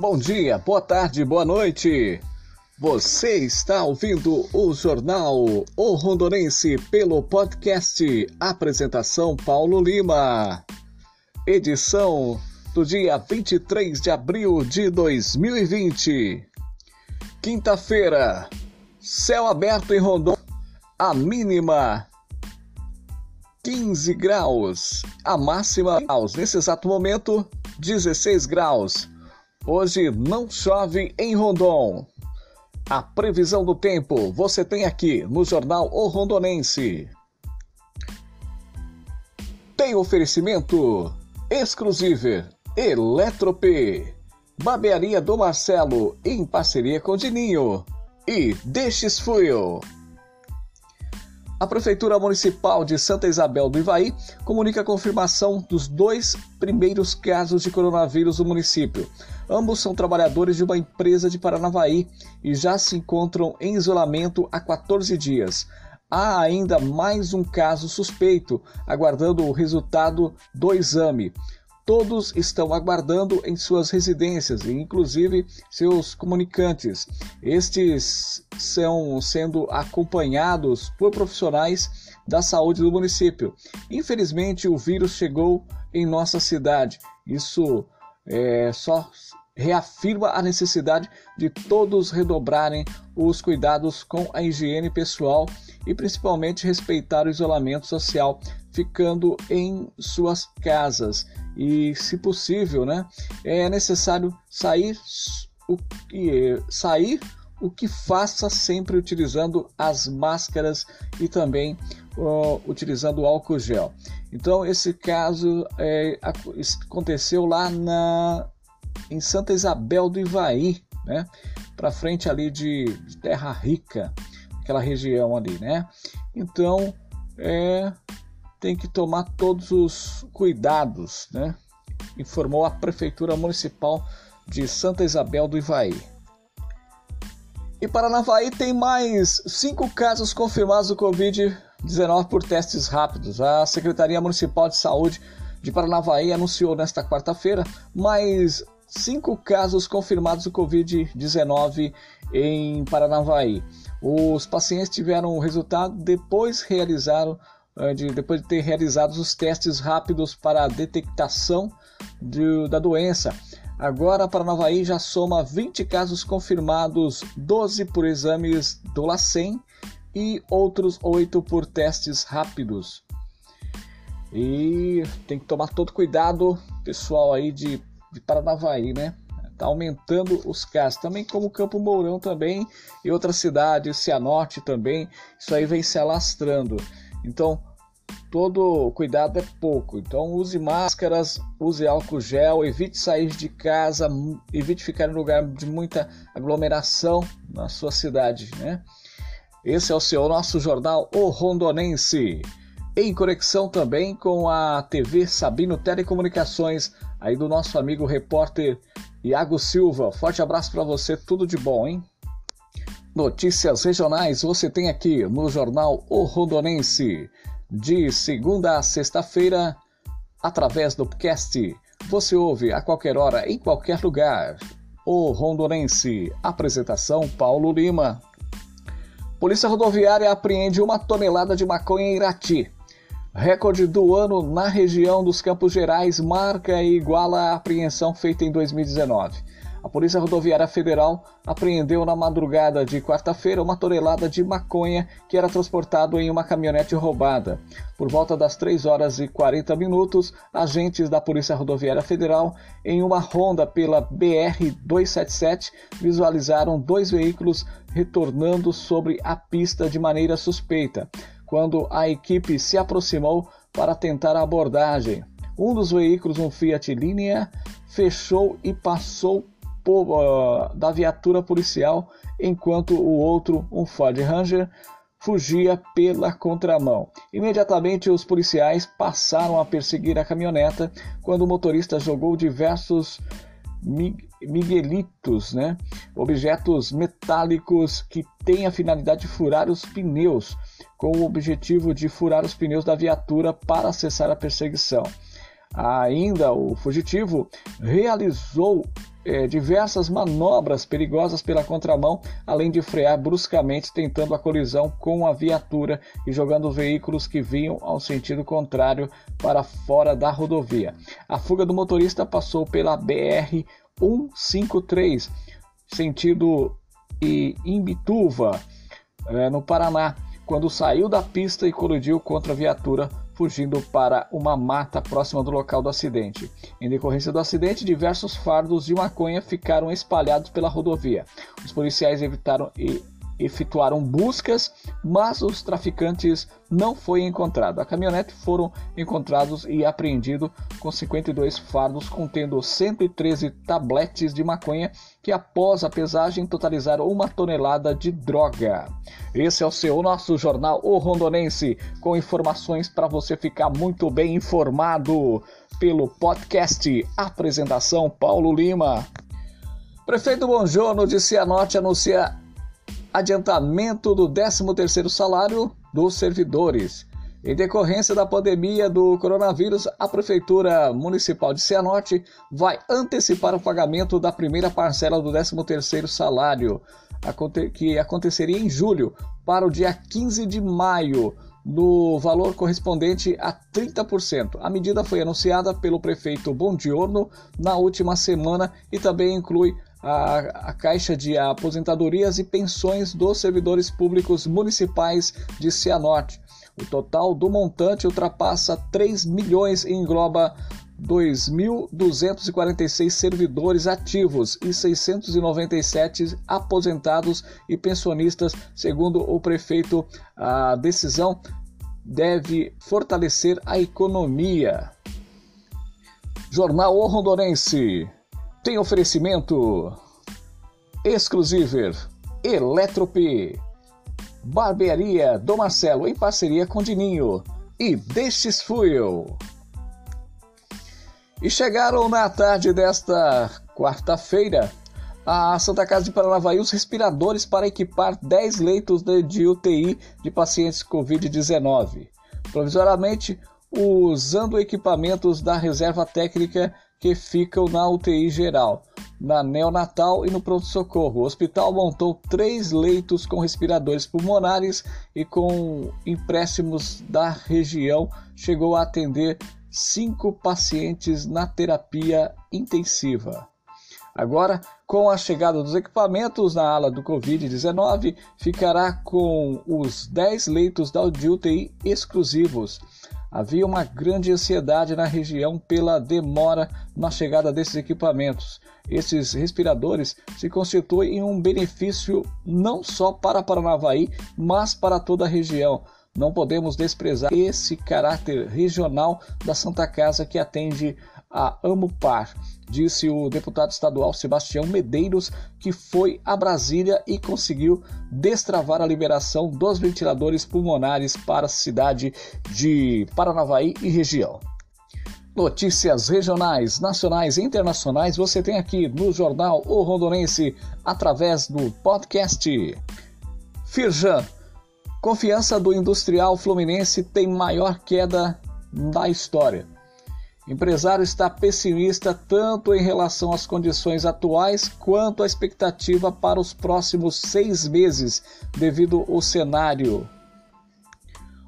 Bom dia, boa tarde, boa noite. Você está ouvindo o Jornal O Rondonense pelo podcast Apresentação Paulo Lima. Edição do dia 23 de abril de 2020. Quinta-feira, céu aberto em Rondon, a mínima 15 graus, a máxima nesse exato momento 16 graus. Hoje não chove em Rondon. A previsão do tempo você tem aqui no Jornal O Rondonense. Tem oferecimento exclusivo Eletrop, Babearia do Marcelo em parceria com Dininho e DX Fuel. A Prefeitura Municipal de Santa Isabel do Ivaí comunica a confirmação dos dois primeiros casos de coronavírus no município. Ambos são trabalhadores de uma empresa de Paranavaí e já se encontram em isolamento há 14 dias. Há ainda mais um caso suspeito, aguardando o resultado do exame todos estão aguardando em suas residências, inclusive seus comunicantes. Estes são sendo acompanhados por profissionais da saúde do município. Infelizmente, o vírus chegou em nossa cidade. Isso é, só reafirma a necessidade de todos redobrarem os cuidados com a higiene pessoal e principalmente respeitar o isolamento social, ficando em suas casas e, se possível, né, é necessário sair o que sair o que faça sempre utilizando as máscaras e também uh, utilizando o álcool gel. Então esse caso é, aconteceu lá na em Santa Isabel do Ivaí, né, para frente ali de, de Terra Rica, aquela região ali, né. Então é, tem que tomar todos os cuidados, né? Informou a Prefeitura Municipal de Santa Isabel do Ivaí. E Paranavaí tem mais cinco casos confirmados do Covid-19 por testes rápidos. A Secretaria Municipal de Saúde de Paranavaí anunciou nesta quarta-feira mais cinco casos confirmados do Covid-19 em Paranavaí. Os pacientes tiveram o resultado depois realizaram de, depois de ter realizado os testes rápidos para a detectação de, da doença. Agora, Paranavaí já soma 20 casos confirmados, 12 por exames do LACEN e outros 8 por testes rápidos. E tem que tomar todo cuidado, pessoal aí de, de Paranavaí, né? Tá aumentando os casos, também como Campo Mourão também e outras cidades, Cianorte também, isso aí vem se alastrando. Então, todo cuidado é pouco. Então use máscaras, use álcool gel, evite sair de casa, evite ficar em lugar de muita aglomeração na sua cidade, né? Esse é o seu nosso jornal O Rondonense. Em conexão também com a TV Sabino Telecomunicações, aí do nosso amigo repórter Iago Silva. Forte abraço para você, tudo de bom, hein? Notícias regionais você tem aqui no jornal O Rondonense de segunda a sexta-feira, através do podcast. Você ouve a qualquer hora, em qualquer lugar. O Rondonense. Apresentação Paulo Lima. Polícia Rodoviária apreende uma tonelada de maconha em Irati. Recorde do ano na região dos Campos Gerais marca e iguala a apreensão feita em 2019. A Polícia Rodoviária Federal apreendeu na madrugada de quarta-feira uma tonelada de maconha que era transportado em uma caminhonete roubada. Por volta das 3 horas e 40 minutos, agentes da Polícia Rodoviária Federal, em uma ronda pela BR-277, visualizaram dois veículos retornando sobre a pista de maneira suspeita, quando a equipe se aproximou para tentar a abordagem. Um dos veículos, um Fiat Linea, fechou e passou da viatura policial, enquanto o outro, um Ford Ranger, fugia pela contramão. Imediatamente os policiais passaram a perseguir a caminhoneta quando o motorista jogou diversos miguelitos, né? objetos metálicos que têm a finalidade de furar os pneus, com o objetivo de furar os pneus da viatura para cessar a perseguição. Ainda o fugitivo realizou é, diversas manobras perigosas pela contramão, além de frear bruscamente, tentando a colisão com a viatura e jogando veículos que vinham ao sentido contrário para fora da rodovia. A fuga do motorista passou pela BR 153, sentido Imbituva, é, no Paraná, quando saiu da pista e colidiu contra a viatura fugindo para uma mata próxima do local do acidente. Em decorrência do acidente, diversos fardos de maconha ficaram espalhados pela rodovia. Os policiais evitaram e efetuaram buscas, mas os traficantes não foi encontrado. A caminhonete foram encontrados e apreendido com 52 fardos contendo 113 tabletes de maconha que após a pesagem totalizaram uma tonelada de droga. Esse é o seu nosso jornal O Rondonense com informações para você ficar muito bem informado pelo podcast Apresentação Paulo Lima. Prefeito Bonjono de Cianorte anuncia adiantamento do 13º salário dos servidores. Em decorrência da pandemia do coronavírus, a Prefeitura Municipal de Cianorte vai antecipar o pagamento da primeira parcela do 13º salário, que aconteceria em julho, para o dia 15 de maio, no valor correspondente a 30%. A medida foi anunciada pelo prefeito Bondiorno na última semana e também inclui a, a Caixa de Aposentadorias e Pensões dos Servidores Públicos Municipais de Cianorte. O total do montante ultrapassa 3 milhões e engloba 2.246 servidores ativos e 697 aposentados e pensionistas, segundo o prefeito. A decisão deve fortalecer a economia. Jornal O Rondonense tem oferecimento Exclusiver, Eletrop, Barbearia do Marcelo em parceria com Dininho e Destes Fuel. E chegaram na tarde desta quarta-feira a Santa Casa de Paranavaí os respiradores para equipar 10 leitos de UTI de pacientes Covid-19. Provisoriamente, usando equipamentos da reserva técnica que ficam na UTI geral, na neonatal e no pronto-socorro. O hospital montou três leitos com respiradores pulmonares e com empréstimos da região chegou a atender cinco pacientes na terapia intensiva. Agora, com a chegada dos equipamentos na ala do Covid-19, ficará com os 10 leitos da UTI exclusivos. Havia uma grande ansiedade na região pela demora na chegada desses equipamentos. Esses respiradores se constituem em um benefício não só para Paranavaí, mas para toda a região. Não podemos desprezar esse caráter regional da Santa Casa que atende a Amupar, disse o deputado estadual Sebastião Medeiros, que foi a Brasília e conseguiu destravar a liberação dos ventiladores pulmonares para a cidade de Paranavaí e região. Notícias regionais, nacionais e internacionais você tem aqui no Jornal O Rondonense através do podcast. Firjan, confiança do industrial fluminense tem maior queda da história. Empresário está pessimista tanto em relação às condições atuais quanto à expectativa para os próximos seis meses, devido ao cenário.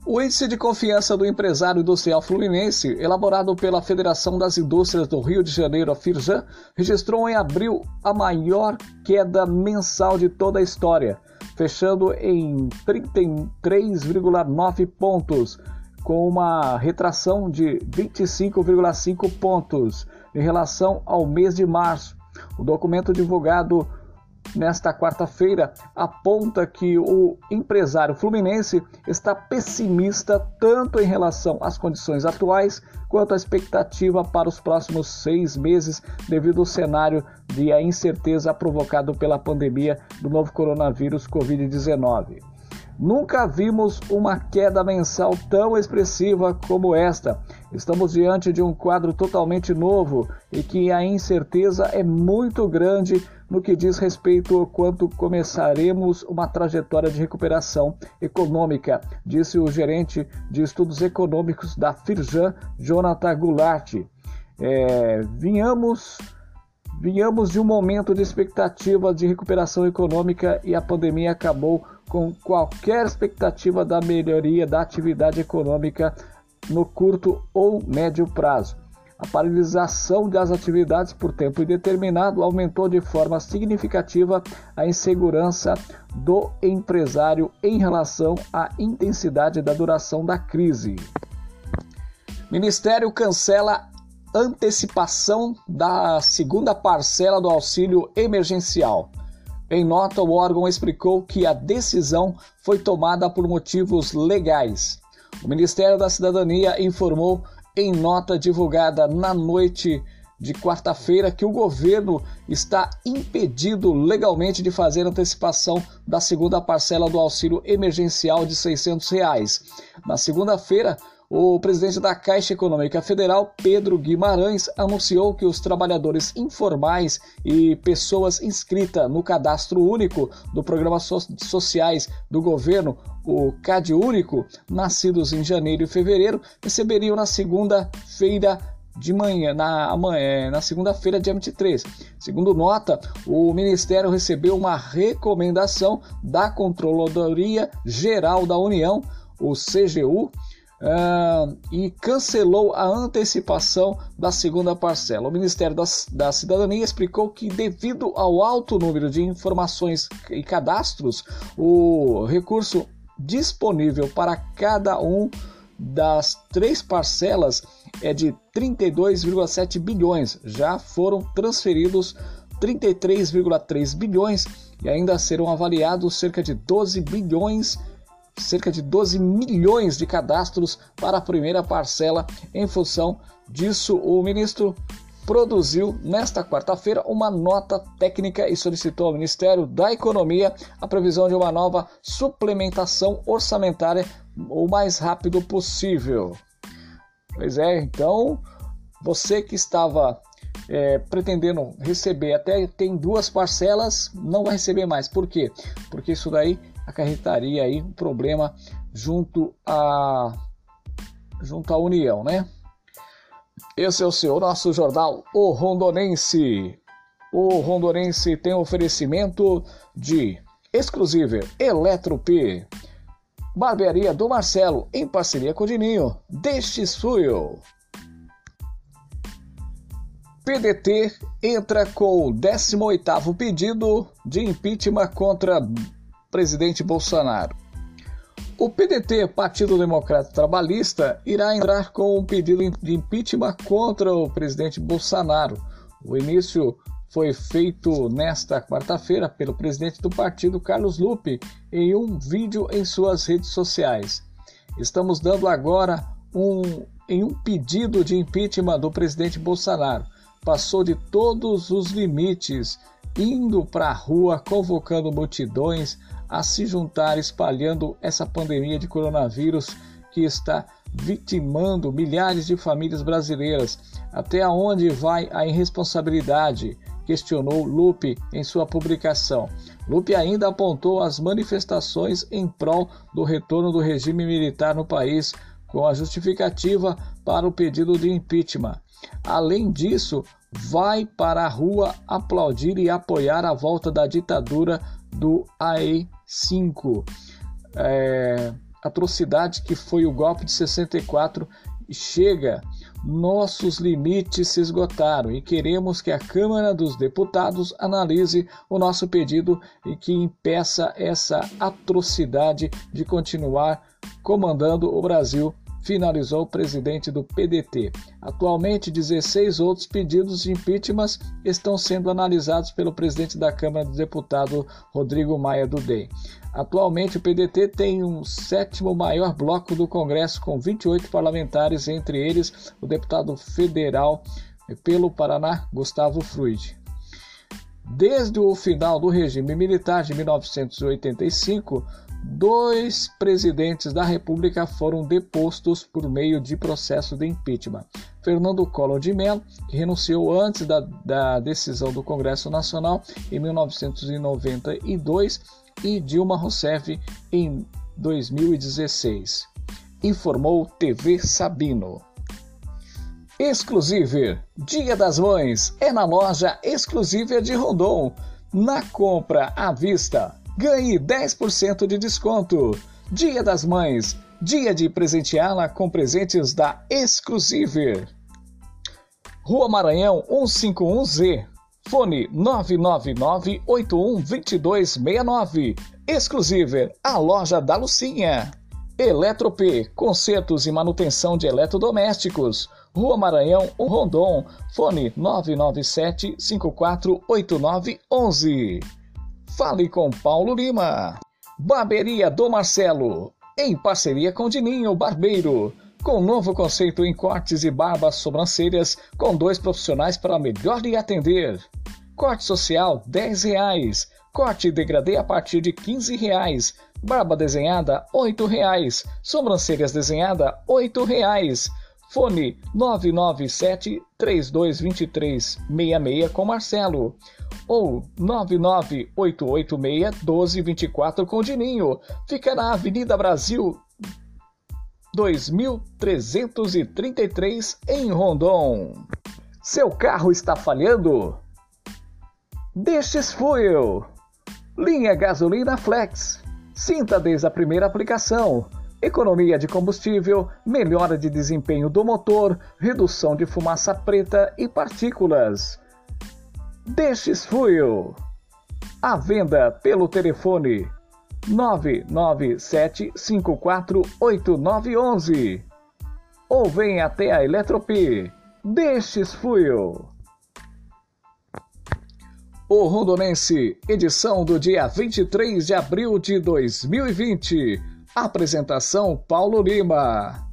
O índice de confiança do empresário industrial fluminense, elaborado pela Federação das Indústrias do Rio de Janeiro, a FIRJAN, registrou em abril a maior queda mensal de toda a história, fechando em 33,9 pontos com uma retração de 25,5 pontos em relação ao mês de março. O documento divulgado nesta quarta-feira aponta que o empresário fluminense está pessimista tanto em relação às condições atuais quanto à expectativa para os próximos seis meses, devido ao cenário de incerteza provocado pela pandemia do novo coronavírus Covid-19. Nunca vimos uma queda mensal tão expressiva como esta. Estamos diante de um quadro totalmente novo e que a incerteza é muito grande no que diz respeito a quanto começaremos uma trajetória de recuperação econômica, disse o gerente de estudos econômicos da Firjan, Jonathan Goulart. É, vinhamos, vinhamos de um momento de expectativa de recuperação econômica e a pandemia acabou com qualquer expectativa da melhoria da atividade econômica no curto ou médio prazo. A paralisação das atividades por tempo indeterminado aumentou de forma significativa a insegurança do empresário em relação à intensidade da duração da crise. Ministério cancela antecipação da segunda parcela do auxílio emergencial. Em nota, o órgão explicou que a decisão foi tomada por motivos legais. O Ministério da Cidadania informou em nota divulgada na noite de quarta-feira que o governo está impedido legalmente de fazer antecipação da segunda parcela do auxílio emergencial de 600 reais. Na segunda-feira, o presidente da Caixa Econômica Federal, Pedro Guimarães, anunciou que os trabalhadores informais e pessoas inscritas no cadastro único do Programa Sociais do Governo, o CAD Único, nascidos em janeiro e fevereiro, receberiam na segunda-feira de manhã, na, é, na segunda-feira, dia 23. Segundo nota, o Ministério recebeu uma recomendação da Controladoria Geral da União, o CGU, uh, e cancelou a antecipação da segunda parcela. O Ministério da, da Cidadania explicou que, devido ao alto número de informações e cadastros, o recurso disponível para cada um das três parcelas é de 32,7 bilhões. Já foram transferidos 33,3 bilhões e ainda serão avaliados cerca de 12 bilhões cerca de 12 milhões de cadastros para a primeira parcela. Em função disso, o ministro produziu nesta quarta-feira uma nota técnica e solicitou ao Ministério da Economia a previsão de uma nova suplementação orçamentária o mais rápido possível. Pois é, então você que estava é, pretendendo receber até tem duas parcelas, não vai receber mais. Por quê? Porque isso daí acarretaria aí um problema junto à junto à União, né? Esse é o seu nosso jornal O Rondonense. O Rondonense tem oferecimento de exclusivo Eletrop, Barbearia do Marcelo em parceria com o Dininho, Destes Fuel. PDT entra com o 18º pedido de impeachment contra presidente Bolsonaro. O PDT, Partido Democrata Trabalhista, irá entrar com um pedido de impeachment contra o presidente Bolsonaro. O início foi feito nesta quarta-feira pelo presidente do partido, Carlos Lupe, em um vídeo em suas redes sociais. Estamos dando agora um, em um pedido de impeachment do presidente Bolsonaro. Passou de todos os limites, indo para a rua, convocando multidões, a se juntar espalhando essa pandemia de coronavírus que está vitimando milhares de famílias brasileiras. Até onde vai a irresponsabilidade? questionou Lupe em sua publicação. Lupe ainda apontou as manifestações em prol do retorno do regime militar no país com a justificativa para o pedido de impeachment. Além disso, vai para a rua aplaudir e apoiar a volta da ditadura do AI-5. É, atrocidade que foi o golpe de 64 chega. Nossos limites se esgotaram e queremos que a Câmara dos Deputados analise o nosso pedido e que impeça essa atrocidade de continuar comandando o Brasil finalizou o presidente do PDT. Atualmente, 16 outros pedidos de impeachment estão sendo analisados pelo presidente da Câmara dos Deputados, Rodrigo Maia do DEM. Atualmente, o PDT tem um sétimo maior bloco do Congresso, com 28 parlamentares, entre eles o deputado federal pelo Paraná, Gustavo Fruide. Desde o final do regime militar de 1985, dois presidentes da República foram depostos por meio de processo de impeachment. Fernando Collor de Mello, que renunciou antes da, da decisão do Congresso Nacional em 1992, e Dilma Rousseff em 2016, informou TV Sabino. Exclusive, Dia das Mães, é na loja Exclusive de Rondon. Na compra à vista, ganhe 10% de desconto. Dia das Mães, dia de presenteá-la com presentes da Exclusive. Rua Maranhão 151Z, fone 999-812269. Exclusive, a loja da Lucinha. Eletrop, consertos e manutenção de eletrodomésticos. Rua Maranhão, Rondon, fone 997-548911. Fale com Paulo Lima. Barberia do Marcelo, em parceria com Dininho Barbeiro. Com novo conceito em cortes e barbas sobrancelhas, com dois profissionais para melhor lhe atender. Corte social, 10 reais. Corte degradê a partir de 15 reais. Barba desenhada, 8 reais. Sobrancelhas desenhada, 8 reais. Fone 997-3223-66 com Marcelo. Ou 99886-1224 com Dininho. Fica na Avenida Brasil 2333 em Rondon. Seu carro está falhando? Destes Fuel. Linha Gasolina Flex. Sinta desde a primeira aplicação economia de combustível, melhora de desempenho do motor, redução de fumaça preta e partículas. Destes Fuel. A venda pelo telefone 997548911 ou vem até a Eletrop. Destes Fuel. O Rondonense, edição do dia 23 de abril de 2020 Apresentação Paulo Lima.